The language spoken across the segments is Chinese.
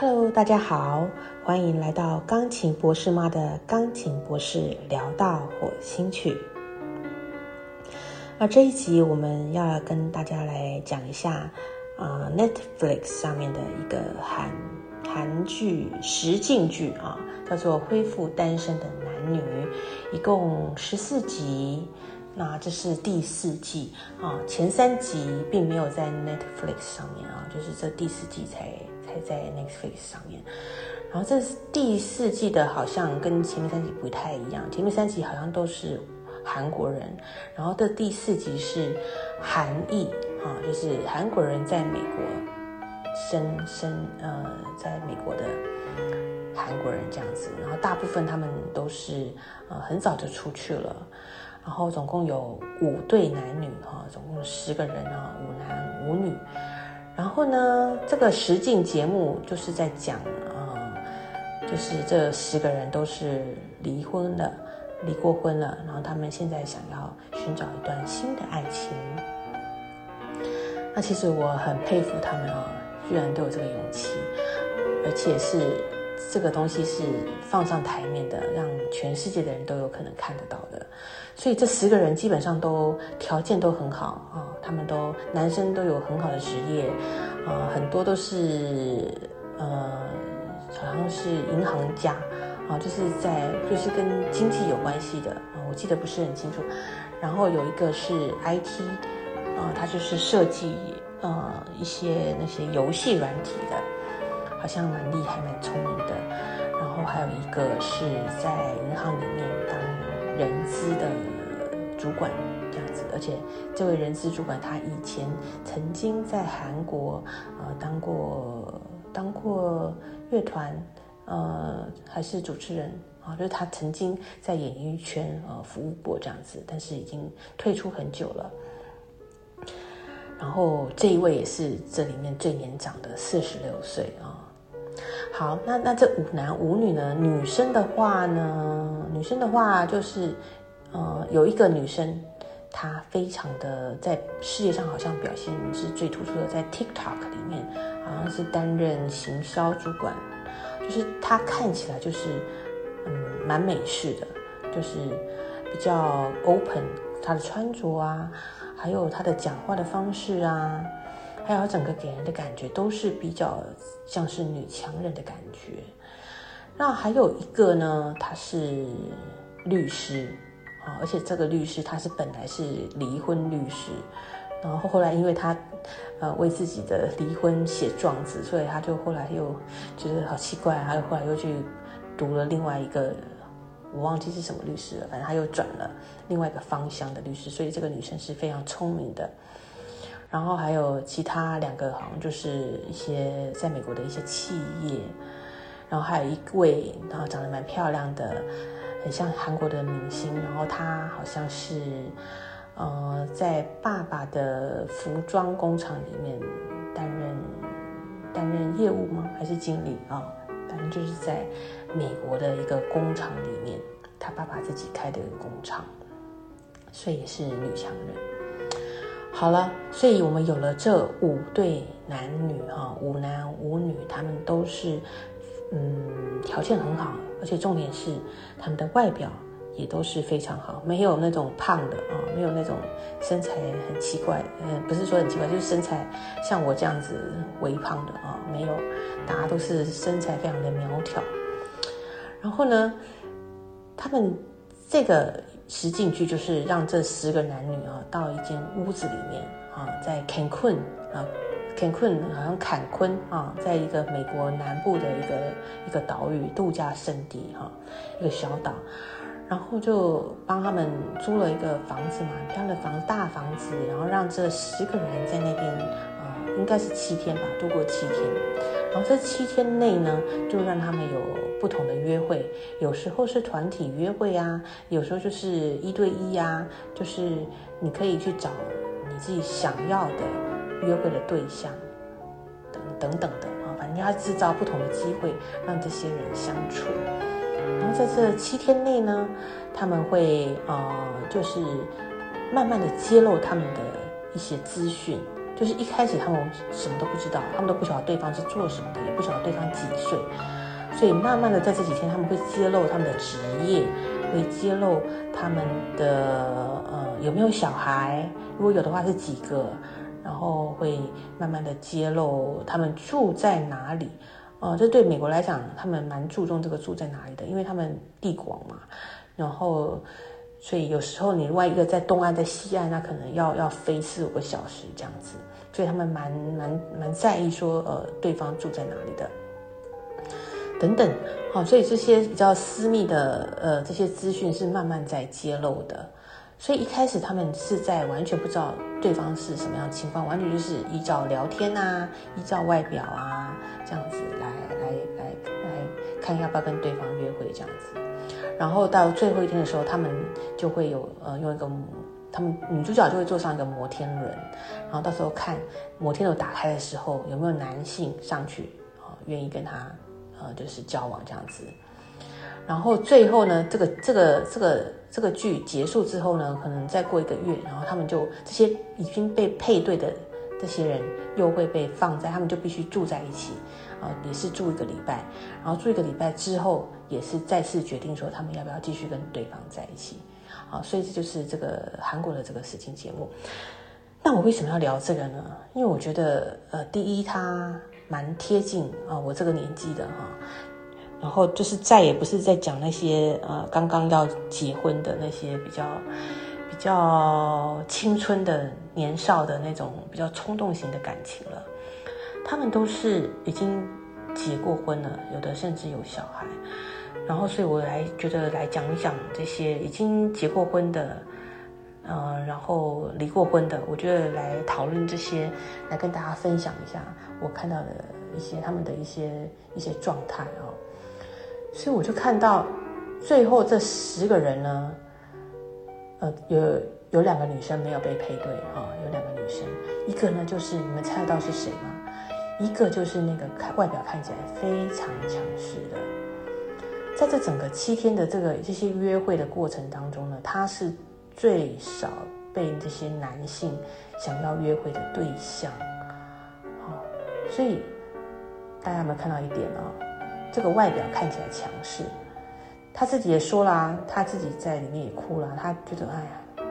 Hello，大家好，欢迎来到钢琴博士妈的钢琴博士聊到火星去。那这一集我们要跟大家来讲一下啊，Netflix 上面的一个韩韩剧实境剧啊，叫做《恢复单身的男女》，一共十四集。那这是第四季啊，前三集并没有在 Netflix 上面啊，就是这第四季才才在 Netflix 上面。然后这第四季的好像跟前面三集不太一样，前面三集好像都是韩国人，然后这第四集是韩裔啊，就是韩国人在美国生生呃，在美国的韩国人这样子。然后大部分他们都是呃很早就出去了。然后总共有五对男女哈，总共十个人啊，五男五女。然后呢，这个实境节目就是在讲啊，就是这十个人都是离婚了，离过婚了，然后他们现在想要寻找一段新的爱情。那其实我很佩服他们啊，居然都有这个勇气，而且是。这个东西是放上台面的，让全世界的人都有可能看得到的。所以这十个人基本上都条件都很好啊，他们都男生都有很好的职业啊，很多都是呃，好像是银行家啊，就是在就是跟经济有关系的啊，我记得不是很清楚。然后有一个是 IT 啊，他就是设计呃一些那些游戏软体的。好像蛮厉害、蛮聪明的。然后还有一个是在银行里面当人资的主管这样子，而且这位人资主管他以前曾经在韩国呃当过当过乐团呃还是主持人啊，就是他曾经在演艺圈呃服务过这样子，但是已经退出很久了。然后这一位也是这里面最年长的，四十六岁啊。好，那那这五男五女呢？女生的话呢？女生的话就是，呃，有一个女生，她非常的在世界上好像表现是最突出的，在 TikTok 里面好像是担任行销主管，就是她看起来就是嗯蛮美式的，就是比较 open，她的穿着啊，还有她的讲话的方式啊。还有整个给人的感觉都是比较像是女强人的感觉。那还有一个呢，他是律师啊，而且这个律师他是本来是离婚律师，然后后来因为他呃为自己的离婚写状子，所以他就后来又觉得好奇怪，他又后来又去读了另外一个，我忘记是什么律师了，反正他又转了另外一个方向的律师，所以这个女生是非常聪明的。然后还有其他两个，好像就是一些在美国的一些企业，然后还有一位，然后长得蛮漂亮的，很像韩国的明星。然后她好像是，呃，在爸爸的服装工厂里面担任担任业务吗？还是经理啊？反正就是在美国的一个工厂里面，他爸爸自己开的一个工厂，所以也是女强人。好了，所以我们有了这五对男女哈，五男五女，他们都是嗯条件很好，而且重点是他们的外表也都是非常好，没有那种胖的啊，没有那种身材很奇怪，嗯，不是说很奇怪，就是身材像我这样子微胖的啊，没有，大家都是身材非常的苗条。然后呢，他们这个。实境剧就是让这十个男女啊到一间屋子里面啊，在坎昆啊，坎昆好像坎昆啊，在一个美国南部的一个一个岛屿度假胜地哈，一个小岛，然后就帮他们租了一个房子嘛，漂亮的房大房子，然后让这十个人在那边啊，应该是七天吧，度过七天，然后这七天内呢，就让他们有。不同的约会，有时候是团体约会啊，有时候就是一对一呀，就是你可以去找你自己想要的约会的对象，等等等的啊，反正要制造不同的机会，让这些人相处。然后在这七天内呢，他们会呃，就是慢慢的揭露他们的一些资讯，就是一开始他们什么都不知道，他们都不晓得对方是做什么的，也不晓得对方几岁，所以慢慢的在这几天他们会揭露他们的职业，会揭露他们的呃有没有小孩，如果有的话是几个，然后会慢慢的揭露他们住在哪里。呃，这对美国来讲，他们蛮注重这个住在哪里的，因为他们地广嘛，然后，所以有时候你另外一个在东岸，在西岸，那可能要要飞四五个小时这样子，所以他们蛮蛮蛮在意说，呃，对方住在哪里的，等等，好，所以这些比较私密的，呃，这些资讯是慢慢在揭露的。所以一开始他们是在完全不知道对方是什么样情况，完全就是依照聊天啊，依照外表啊这样子来来来来看要不要跟对方约会这样子。然后到最后一天的时候，他们就会有呃用一个，他们女主角就会坐上一个摩天轮，然后到时候看摩天轮打开的时候有没有男性上去啊愿意跟他呃就是交往这样子。然后最后呢，这个这个这个这个剧结束之后呢，可能再过一个月，然后他们就这些已经被配对的这些人又会被放在，他们就必须住在一起，啊，也是住一个礼拜，然后住一个礼拜之后，也是再次决定说他们要不要继续跟对方在一起，啊，所以这就是这个韩国的这个实境节目。那我为什么要聊这个呢？因为我觉得，呃，第一它蛮贴近啊我这个年纪的哈。然后就是再也不是在讲那些呃刚刚要结婚的那些比较比较青春的年少的那种比较冲动型的感情了，他们都是已经结过婚了，有的甚至有小孩。然后所以我来觉得来讲一讲这些已经结过婚的，呃，然后离过婚的，我觉得来讨论这些，来跟大家分享一下我看到的一些他们的一些一些状态啊。所以我就看到最后这十个人呢，呃，有有两个女生没有被配对啊，有两个女生，一个呢就是你们猜得到是谁吗？一个就是那个看外表看起来非常强势的，在这整个七天的这个这些约会的过程当中呢，他是最少被这些男性想要约会的对象，好，所以大家有没有看到一点啊？这个外表看起来强势，他自己也说啦，他自己在里面也哭了，他觉得哎呀，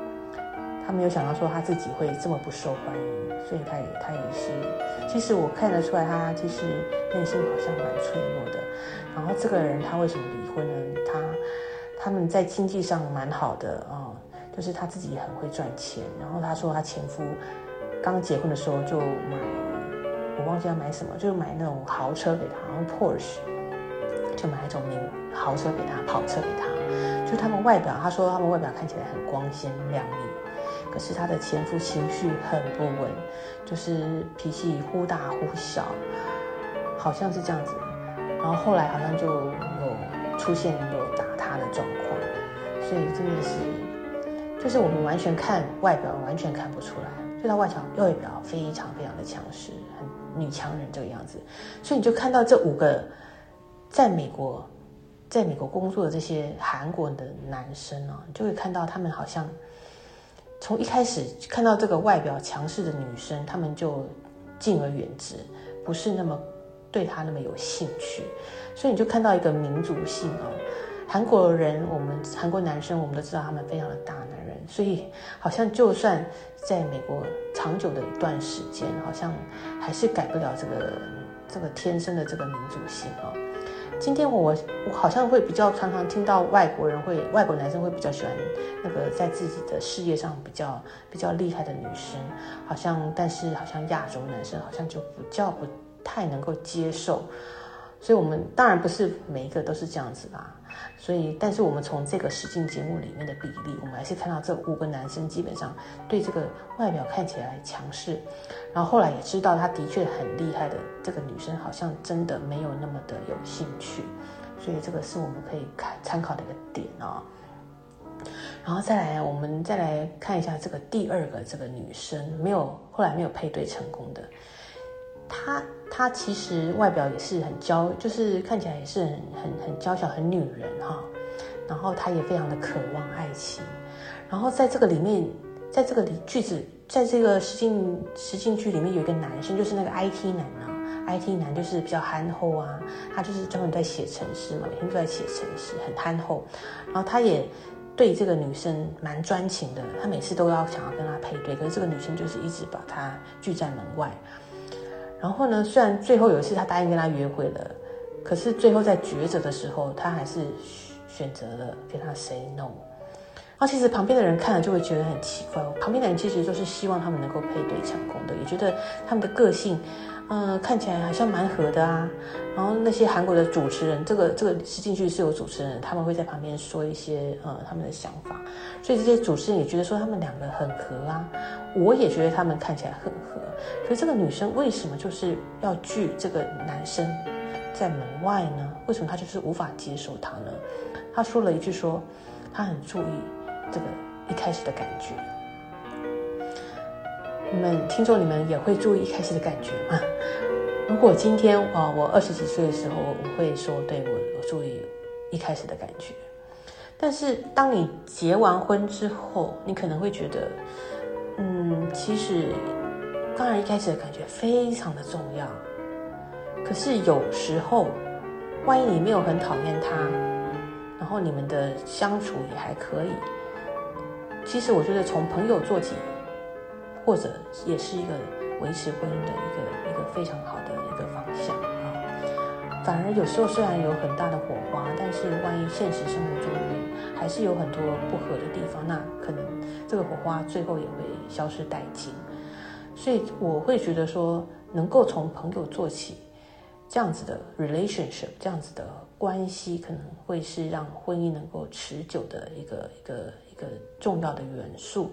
他没有想到说他自己会这么不受欢迎，所以他也他也是，其实我看得出来，他其实内心好像蛮脆弱的。然后这个人他为什么婚呢？他他们在经济上蛮好的啊，就是他自己很会赚钱。然后他说他前夫刚结婚的时候就买，我忘记要买什么，就买那种豪车给他，然后 Porsche。就买一种名豪车给他，跑车给他。就他们外表，他说他们外表看起来很光鲜亮丽，可是他的前夫情绪很不稳，就是脾气忽大忽小，好像是这样子。然后后来好像就出现有打他的状况，所以真的是，就是我们完全看外表完全看不出来，就他外表外表非常非常的强势，很女强人这个样子。所以你就看到这五个。在美国，在美国工作的这些韩国的男生啊，就会看到他们好像从一开始看到这个外表强势的女生，他们就敬而远之，不是那么对他那么有兴趣。所以你就看到一个民族性啊，韩国人，我们韩国男生，我们都知道他们非常的大男人，所以好像就算在美国长久的一段时间，好像还是改不了这个这个天生的这个民族性啊。今天我我好像会比较常常听到外国人会外国男生会比较喜欢那个在自己的事业上比较比较厉害的女生，好像但是好像亚洲男生好像就比较不太能够接受，所以我们当然不是每一个都是这样子啦。所以，但是我们从这个实境节目里面的比例，我们还是看到这五个男生基本上对这个外表看起来强势，然后后来也知道他的确很厉害的这个女生，好像真的没有那么的有兴趣，所以这个是我们可以看参考的一个点哦。然后再来，我们再来看一下这个第二个这个女生，没有后来没有配对成功的。他他其实外表也是很娇，就是看起来也是很很很娇小，很女人哈。然后他也非常的渴望爱情。然后在这个里面，在这个里句子在这个实境实境剧里面有一个男生，就是那个 IT 男啊，IT 男就是比较憨厚啊，他就是专门在写程式嘛，每天都在写程式，很憨厚。然后他也对这个女生蛮专情的，他每次都要想要跟她配对，可是这个女生就是一直把他拒在门外。然后呢，虽然最后有一次他答应跟他约会了，可是最后在抉择的时候，他还是选择了跟他 say no。然后其实旁边的人看了就会觉得很奇怪，旁边的人其实就是希望他们能够配对成功的，也觉得他们的个性，嗯，看起来好像蛮合的啊。然后那些韩国的主持人，这个这个是进去是有主持人，他们会在旁边说一些呃他们的想法，所以这些主持人也觉得说他们两个很合啊。我也觉得他们看起来很合，可是这个女生为什么就是要拒这个男生在门外呢？为什么她就是无法接受他呢？她说了一句说，她很注意。这个一开始的感觉，你们听众你们也会注意一开始的感觉吗？如果今天啊，我二十几岁的时候，我会说，对我我注意一开始的感觉。但是当你结完婚之后，你可能会觉得，嗯，其实当然一开始的感觉非常的重要。可是有时候，万一你没有很讨厌他，然后你们的相处也还可以。其实我觉得从朋友做起，或者也是一个维持婚姻的一个一个非常好的一个方向啊。反而有时候虽然有很大的火花，但是万一现实生活中还是有很多不合的地方，那可能这个火花最后也会消失殆尽。所以我会觉得说，能够从朋友做起，这样子的 relationship，这样子的关系，可能会是让婚姻能够持久的一个一个。一个重要的元素，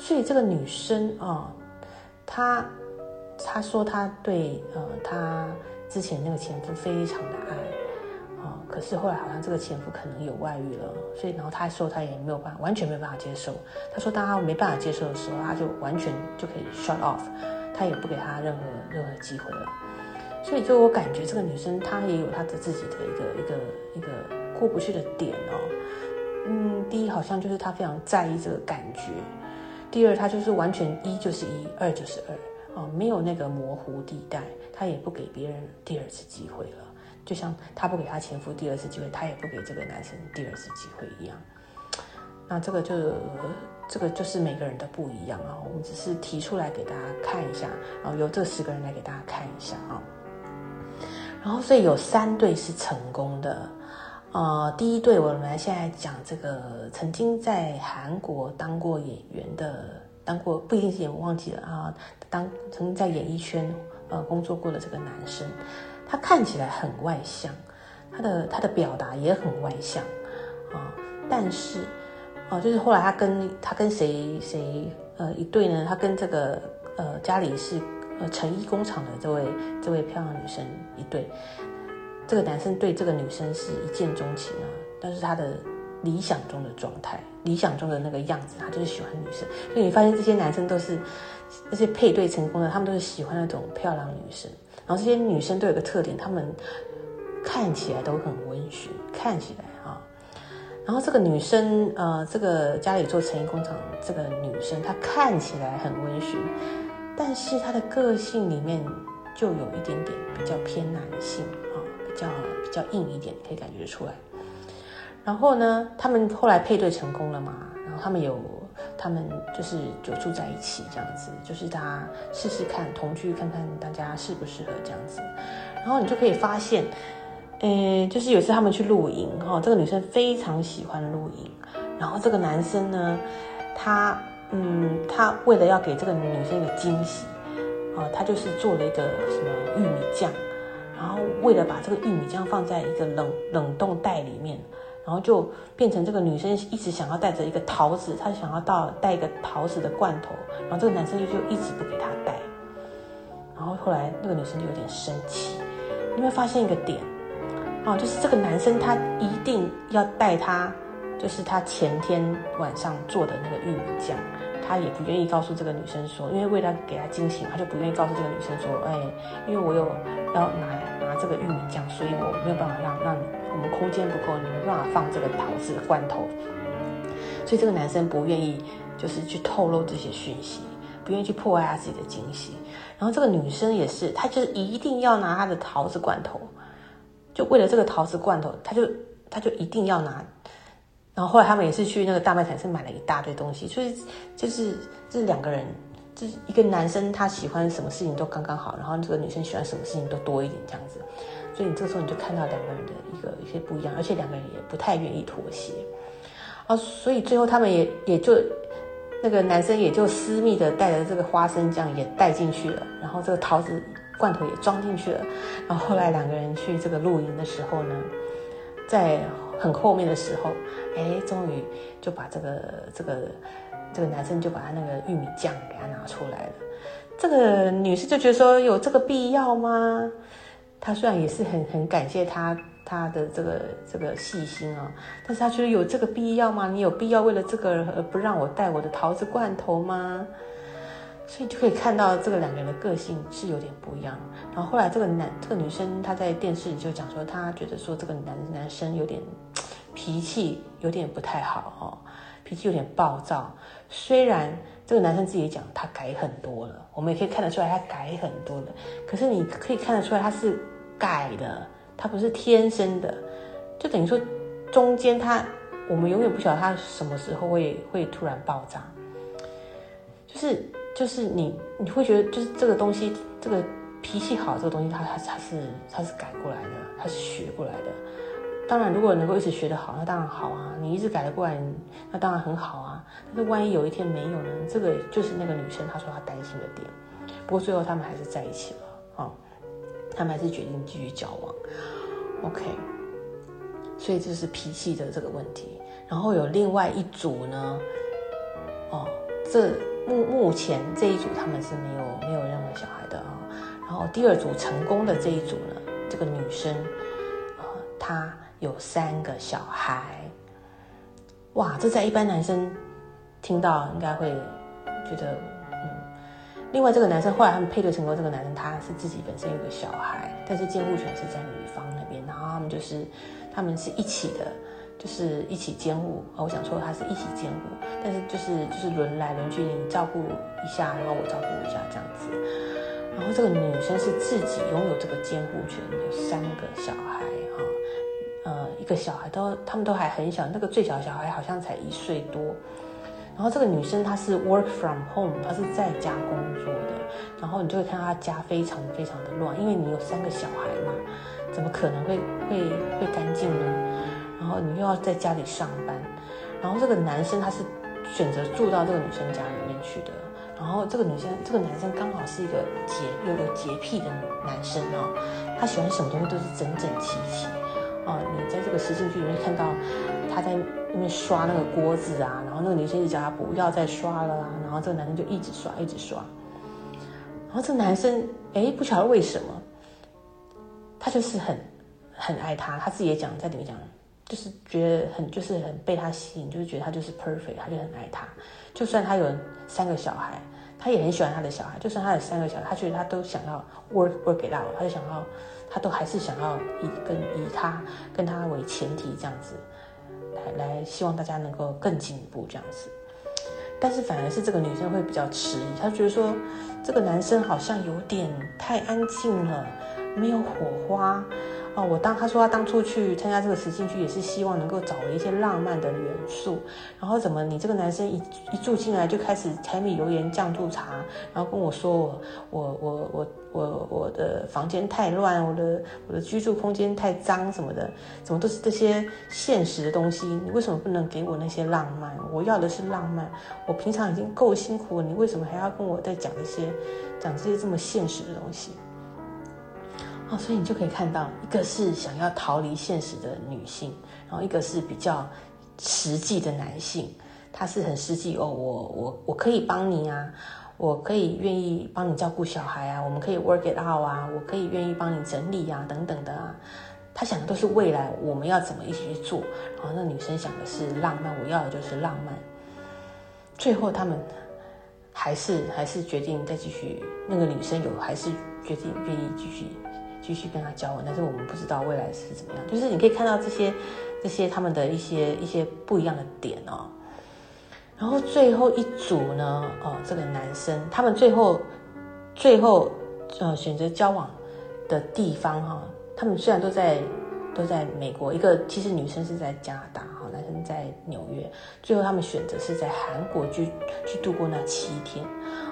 所以这个女生啊，她她说她对呃她之前那个前夫非常的爱啊，可是后来好像这个前夫可能有外遇了，所以然后她说她也没有办法，完全没有办法接受。她说当她没办法接受的时候，她就完全就可以 shut off，她也不给她任何任何机会了。所以就我感觉这个女生她也有她的自己的一个一个一个过不去的点哦。嗯，第一好像就是他非常在意这个感觉，第二他就是完全一就是一，二就是二，哦，没有那个模糊地带，他也不给别人第二次机会了，就像他不给他前夫第二次机会，他也不给这个男生第二次机会一样。那这个就这个就是每个人的不一样啊，我们只是提出来给大家看一下，然后由这十个人来给大家看一下啊，然后所以有三对是成功的。呃，第一对，我们来现在讲这个曾经在韩国当过演员的，当过不一定是演员，忘记了啊。当曾经在演艺圈呃工作过的这个男生，他看起来很外向，他的他的表达也很外向啊。但是啊，就是后来他跟他跟谁谁呃一对呢？他跟这个呃家里是呃成衣工厂的这位这位漂亮女生一对。这个男生对这个女生是一见钟情啊，但是他的理想中的状态，理想中的那个样子，他就是喜欢女生。所以你发现这些男生都是那些配对成功的，他们都是喜欢那种漂亮女生。然后这些女生都有个特点，她们看起来都很温驯，看起来啊。然后这个女生，呃，这个家里做成衣工厂这个女生，她看起来很温驯，但是她的个性里面就有一点点比较偏男性啊。比较比较硬一点，可以感觉出来。然后呢，他们后来配对成功了嘛？然后他们有，他们就是就住在一起这样子，就是大家试试看同居，看看大家适不适合这样子。然后你就可以发现，呃，就是有一次他们去露营哈，这个女生非常喜欢露营，然后这个男生呢，他嗯，他为了要给这个女生一个惊喜啊，他就是做了一个什么玉米酱。然后为了把这个玉米酱放在一个冷冷冻袋里面，然后就变成这个女生一直想要带着一个桃子，她想要到带一个桃子的罐头，然后这个男生就就一直不给她带，然后后来那个女生就有点生气。你会发现一个点，哦，就是这个男生他一定要带她，就是他前天晚上做的那个玉米酱。他也不愿意告诉这个女生说，因为为了给她惊喜，他就不愿意告诉这个女生说，哎，因为我有要拿这个玉米酱，所以我没有办法让让我们空间不够，你没办法放这个桃子罐头，所以这个男生不愿意就是去透露这些讯息，不愿意去破坏他自己的惊喜。然后这个女生也是，她就是一定要拿她的桃子罐头，就为了这个桃子罐头，她就她就一定要拿。然后后来他们也是去那个大卖场，是买了一大堆东西，所以就是这两个人，就是一个男生他喜欢什么事情都刚刚好，然后这个女生喜欢什么事情都多一点这样子。所以你这个时候你就看到两个人的一个一些不一样，而且两个人也不太愿意妥协。啊，所以最后他们也也就。那个男生也就私密的带着这个花生酱也带进去了，然后这个桃子罐头也装进去了，然后后来两个人去这个露营的时候呢，在很后面的时候，哎，终于就把这个这个这个男生就把他那个玉米酱给他拿出来了，这个女士就觉得说有这个必要吗？她虽然也是很很感谢他。他的这个这个细心啊，但是他觉得有这个必要吗？你有必要为了这个而不让我带我的桃子罐头吗？所以就可以看到这个两个人的个性是有点不一样。然后后来这个男这个女生她在电视里就讲说，她觉得说这个男男生有点脾气有点不太好哈，脾气有点暴躁。虽然这个男生自己讲他改很多了，我们也可以看得出来他改很多了。可是你可以看得出来他是改的。他不是天生的，就等于说，中间他，我们永远不晓得他什么时候会会突然爆炸，就是就是你你会觉得就是这个东西，这个脾气好这个东西，他他他是他是改过来的，他是学过来的。当然，如果能够一直学得好，那当然好啊，你一直改得过来，那当然很好啊。但是万一有一天没有呢？这个就是那个女生她说她担心的点。不过最后他们还是在一起了啊。他们还是决定继续交往，OK，所以这是脾气的这个问题。然后有另外一组呢，哦，这目目前这一组他们是没有没有任何小孩的啊。然后第二组成功的这一组呢，这个女生，呃，她有三个小孩，哇，这在一般男生听到应该会觉得。嗯另外，这个男生后来他们配对成功，这个男生他是自己本身有个小孩，但是监护权是在女方那边，然后他们就是他们是一起的，就是一起监护。我想说他是一起监护，但是就是就是轮来轮去，你照顾一下，然后我照顾一下这样子。然后这个女生是自己拥有这个监护权，有三个小孩，一个小孩都他们都还很小，那个最小小孩好像才一岁多。然后这个女生她是 work from home，她是在家工作的。然后你就会看到她家非常非常的乱，因为你有三个小孩嘛，怎么可能会会会干净呢？然后你又要在家里上班，然后这个男生他是选择住到这个女生家里面去的。然后这个女生这个男生刚好是一个洁又有洁癖的男生哦，他喜欢什么东西都是整整齐齐。哦，你在这个实境剧里面看到他在。那边刷那个锅子啊，然后那个女生一直叫他不要再刷了啊，然后这个男生就一直刷，一直刷。然后这个男生哎，不晓得为什么，他就是很很爱她，他自己也讲在里面讲，就是觉得很就是很被他吸引，就是觉得他就是 perfect，他就很爱她。就算他有三个小孩，他也很喜欢他的小孩。就算他有三个小孩，他觉得他都想要 work work 给到，他就想要，他都还是想要以跟以他跟他为前提这样子。来来，希望大家能够更进一步这样子，但是反而是这个女生会比较迟疑，她觉得说这个男生好像有点太安静了，没有火花。哦，我当他说他当初去参加这个实境剧，也是希望能够找回一些浪漫的元素。然后怎么你这个男生一一住进来就开始柴米油盐酱醋茶，然后跟我说我我我我我我的房间太乱，我的我的居住空间太脏什么的，怎么都是这些现实的东西？你为什么不能给我那些浪漫？我要的是浪漫。我平常已经够辛苦了，你为什么还要跟我再讲这些讲这些这么现实的东西？哦，所以你就可以看到，一个是想要逃离现实的女性，然后一个是比较实际的男性，他是很实际哦，我我我可以帮你啊，我可以愿意帮你照顾小孩啊，我们可以 work it out 啊，我可以愿意帮你整理啊，等等的啊，他想的都是未来我们要怎么一起去做，然后那女生想的是浪漫，我要的就是浪漫，最后他们还是还是决定再继续，那个女生有还是决定愿意继续。继续跟他交往，但是我们不知道未来是怎么样。就是你可以看到这些、这些他们的一些一些不一样的点哦。然后最后一组呢，哦，这个男生他们最后最后呃选择交往的地方哈，他们虽然都在都在美国，一个其实女生是在加拿大哈，男生在纽约，最后他们选择是在韩国去去度过那七天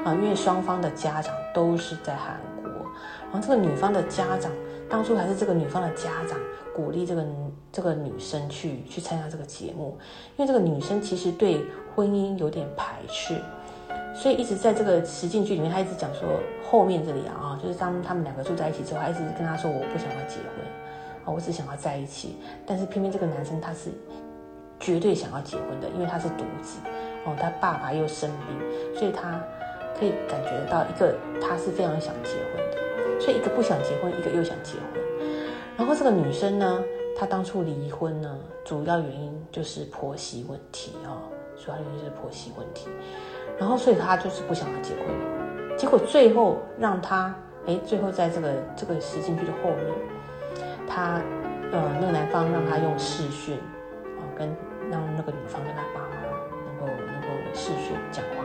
啊，因为双方的家长都是在韩，然后这个女方的家长当初还是这个女方的家长。鼓励这个这个女生去去参加这个节目，因为这个女生其实对婚姻有点排斥，所以一直在这个实境剧里面，她一直讲说后面这里啊，就是当他们两个住在一起之后，她一直跟他说我不想要结婚啊，我只想要在一起。但是偏偏这个男生他是绝对想要结婚的，因为他是独子哦，他爸爸又生病，所以他可以感觉到一个他是非常想结婚的，所以一个不想结婚，一个又想结婚。然后这个女生呢，她当初离婚呢，主要原因就是婆媳问题啊，主要原因就是婆媳问题。然后所以她就是不想要结婚，结果最后让她哎，最后在这个这个实境剧的后面，她呃那个男方让她用视讯啊，跟让那个女方跟她爸妈能够能够视讯讲话，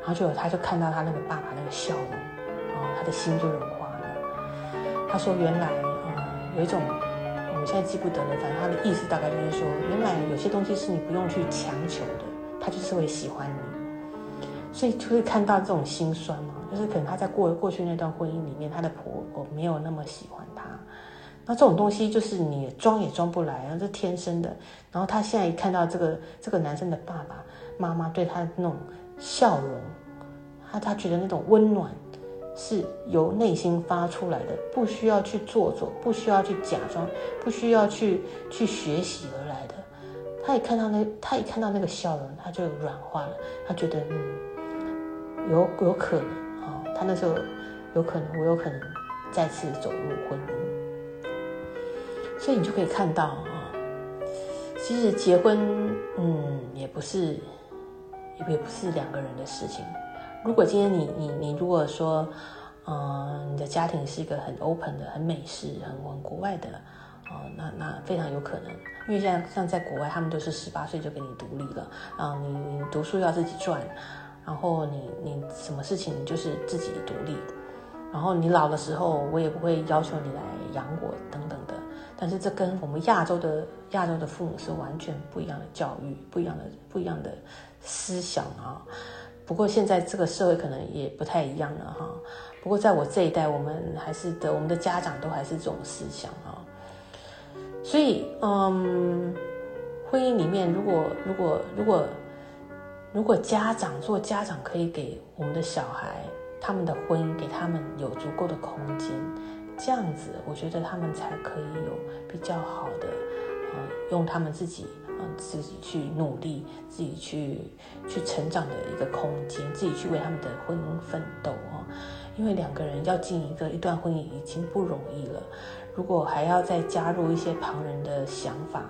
然后就她就看到她那个爸爸那个笑容，然后她的心就融化他。说原来。有一种，我现在记不得了，反正他的意思大概就是说，原来有些东西是你不用去强求的，他就是会喜欢你，所以就会看到这种心酸嘛，就是可能他在过过去那段婚姻里面，他的婆婆没有那么喜欢他，那这种东西就是你装也装不来，然后是天生的，然后他现在一看到这个这个男生的爸爸妈妈对他的那种笑容，他他觉得那种温暖。是由内心发出来的，不需要去做作，不需要去假装，不需要去去学习而来的。他一看到那，他一看到那个笑容，他就软化了。他觉得，嗯，有有可能啊，他那时候有可能，我有可能再次走入婚姻。所以你就可以看到啊，其实结婚，嗯，也不是，也不是两个人的事情。如果今天你你你如果说，嗯，你的家庭是一个很 open 的、很美式、很很国外的，哦，那那非常有可能，因为像像在国外，他们都是十八岁就给你独立了，啊，你你读书要自己赚，然后你你什么事情就是自己独立，然后你老的时候，我也不会要求你来养我等等的。但是这跟我们亚洲的亚洲的父母是完全不一样的教育，不一样的不一样的思想啊。不过现在这个社会可能也不太一样了哈。不过在我这一代，我们还是的，我们的家长都还是这种思想啊。所以，嗯，婚姻里面，如果如果如果如果家长做家长可以给我们的小孩，他们的婚姻给他们有足够的空间，这样子，我觉得他们才可以有比较好的，呃，用他们自己。自己去努力，自己去去成长的一个空间，自己去为他们的婚姻奋斗哦。因为两个人要进一个一段婚姻已经不容易了，如果还要再加入一些旁人的想法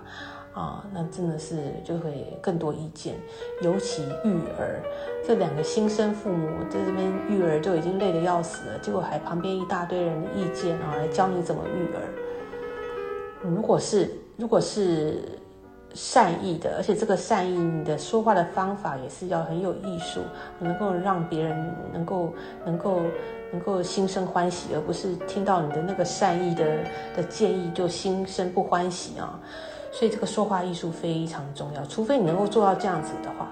啊，那真的是就会更多意见。尤其育儿，这两个新生父母在这边育儿就已经累得要死了，结果还旁边一大堆人的意见啊，来教你怎么育儿。如果是，如果是。善意的，而且这个善意，你的说话的方法也是要很有艺术，能够让别人能够能够能够心生欢喜，而不是听到你的那个善意的的建议就心生不欢喜啊。所以这个说话艺术非常重要，除非你能够做到这样子的话，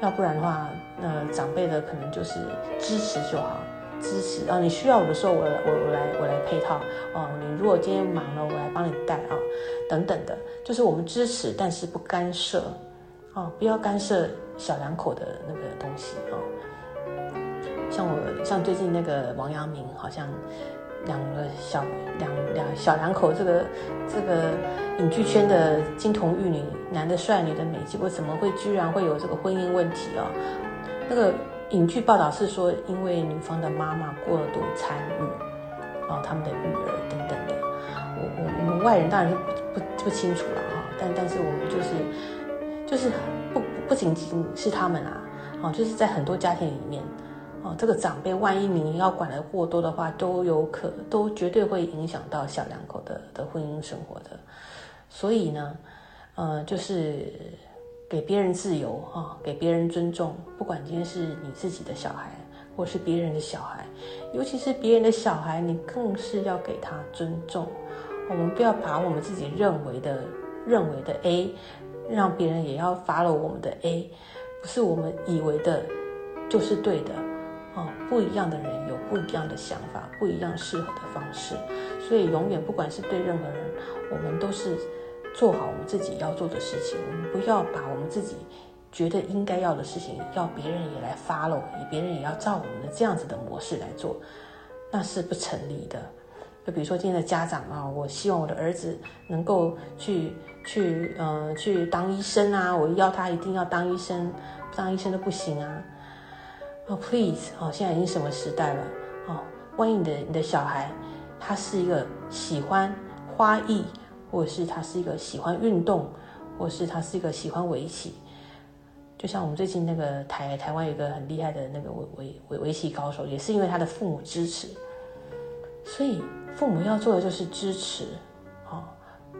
要不然的话，那长辈的可能就是支持就好。支持啊！你需要我的时候，我我我来我来配套哦。你如果今天忙了，我来帮你带啊，等等的，就是我们支持，但是不干涉哦，不要干涉小两口的那个东西哦。像我像最近那个王阳明，好像两个小两两小两口，这个这个影剧圈的金童玉女，男的帅，女的美，结果怎么会居然会有这个婚姻问题啊？那个。影剧报道是说，因为女方的妈妈过度参与，然后他们的育儿等等的，我我我们外人当然是不不清楚了哈，但但是我们就是就是不不仅仅是他们啊，哦，就是在很多家庭里面，哦，这个长辈万一你要管的过多的话，都有可都绝对会影响到小两口的的婚姻生活的，所以呢，呃，就是。给别人自由啊，给别人尊重，不管今天是你自己的小孩，或是别人的小孩，尤其是别人的小孩，你更是要给他尊重。我们不要把我们自己认为的认为的 A，让别人也要发了我们的 A，不是我们以为的，就是对的。哦，不一样的人有不一样的想法，不一样适合的方式，所以永远不管是对任何人，我们都是做好我们自己要做的事情。我们不要把我们自己觉得应该要的事情，要别人也来 follow，别人也要照我们的这样子的模式来做，那是不成立的。就比如说今天的家长啊，我希望我的儿子能够去去呃去当医生啊，我要他一定要当医生，不当医生都不行啊。哦，please，哦，现在已经什么时代了？哦，万一你的你的小孩，他是一个喜欢花艺，或者是他是一个喜欢运动，或者是他是一个喜欢围棋，就像我们最近那个台台湾有一个很厉害的那个围围围围棋高手，也是因为他的父母支持，所以父母要做的就是支持，哦，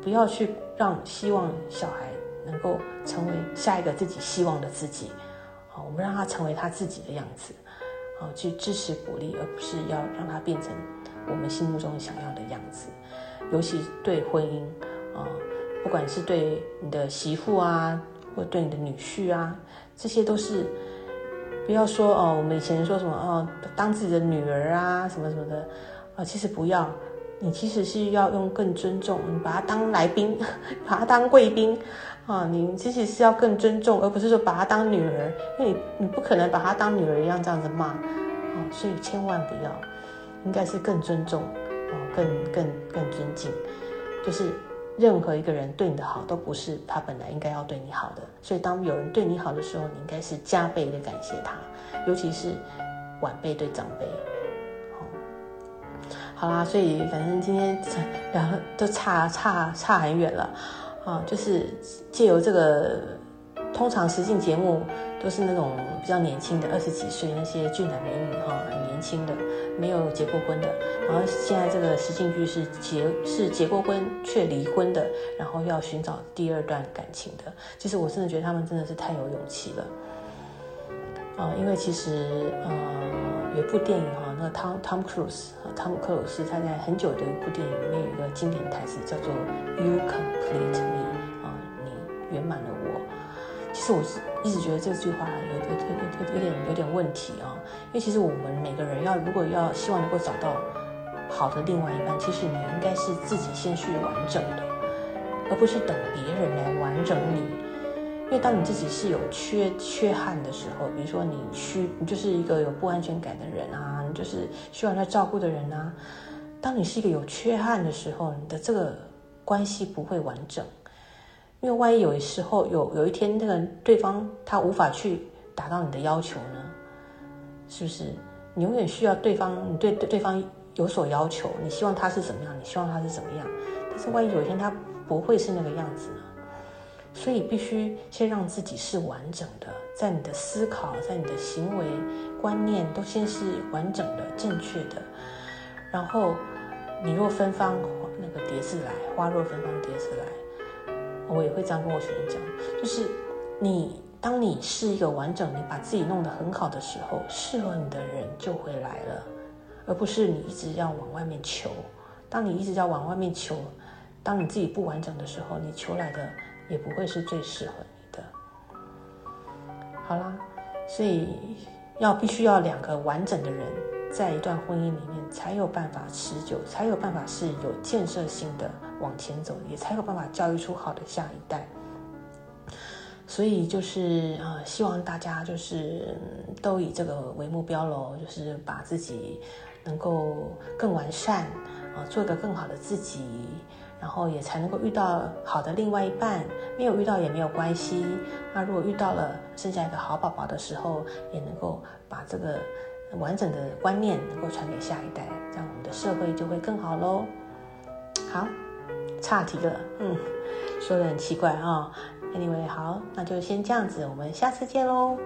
不要去让希望小孩能够成为下一个自己希望的自己。我们让他成为他自己的样子，啊，去支持鼓励，而不是要让他变成我们心目中想要的样子。尤其对婚姻，啊，不管是对你的媳妇啊，或对你的女婿啊，这些都是不要说哦。我们以前说什么哦，当自己的女儿啊，什么什么的，啊，其实不要。你其实是要用更尊重，你把他当来宾，把他当贵宾。啊，你其实是要更尊重，而不是说把她当女儿，因为你你不可能把她当女儿一样这样子骂，啊，所以千万不要，应该是更尊重，哦，更更更尊敬，就是任何一个人对你的好都不是他本来应该要对你好的，所以当有人对你好的时候，你应该是加倍的感谢他，尤其是晚辈对长辈，好，好啦，所以反正今天聊都差差差很远了。啊，就是借由这个，通常实境节目都是那种比较年轻的，二十几岁那些俊男美女哈，很年轻的，没有结过婚的。然后现在这个实境剧是结是结过婚却离婚的，然后要寻找第二段感情的。其实我真的觉得他们真的是太有勇气了。啊，因为其实呃有部电影哈，那个汤汤姆克鲁斯汤姆克鲁斯他在很久的一部电影里面有一个经典台词叫做 “You complete me” 啊，你圆满了我。其实我是一直觉得这句话有有有有有点有点问题啊，因为其实我们每个人要如果要希望能够找到好的另外一半，其实你应该是自己先去完整的，而不是等别人来完整你。因为当你自己是有缺缺憾的时候，比如说你需你就是一个有不安全感的人啊，你就是需要人照顾的人啊。当你是一个有缺憾的时候，你的这个关系不会完整。因为万一有时候有有一天那个对方他无法去达到你的要求呢，是不是？你永远需要对方，你对对对方有所要求，你希望他是怎么样，你希望他是怎么样。但是万一有一天他不会是那个样子呢？所以必须先让自己是完整的，在你的思考，在你的行为观念都先是完整的、正确的。然后，你若芬芳，那个蝶自来；花若芬芳，蝶自来。我也会这样跟我学生讲，就是你当你是一个完整，你把自己弄得很好的时候，适合你的人就会来了，而不是你一直要往外面求。当你一直要往外面求，当你自己不完整的时候，你求来的。也不会是最适合你的。好啦，所以要必须要两个完整的人在一段婚姻里面，才有办法持久，才有办法是有建设性的往前走，也才有办法教育出好的下一代。所以就是呃，希望大家就是都以这个为目标喽，就是把自己能够更完善啊，做一个更好的自己。然后也才能够遇到好的另外一半，没有遇到也没有关系。那如果遇到了，生下一个好宝宝的时候，也能够把这个完整的观念能够传给下一代，这样我们的社会就会更好喽。好，岔题了，嗯，说的很奇怪啊。Anyway，好，那就先这样子，我们下次见喽。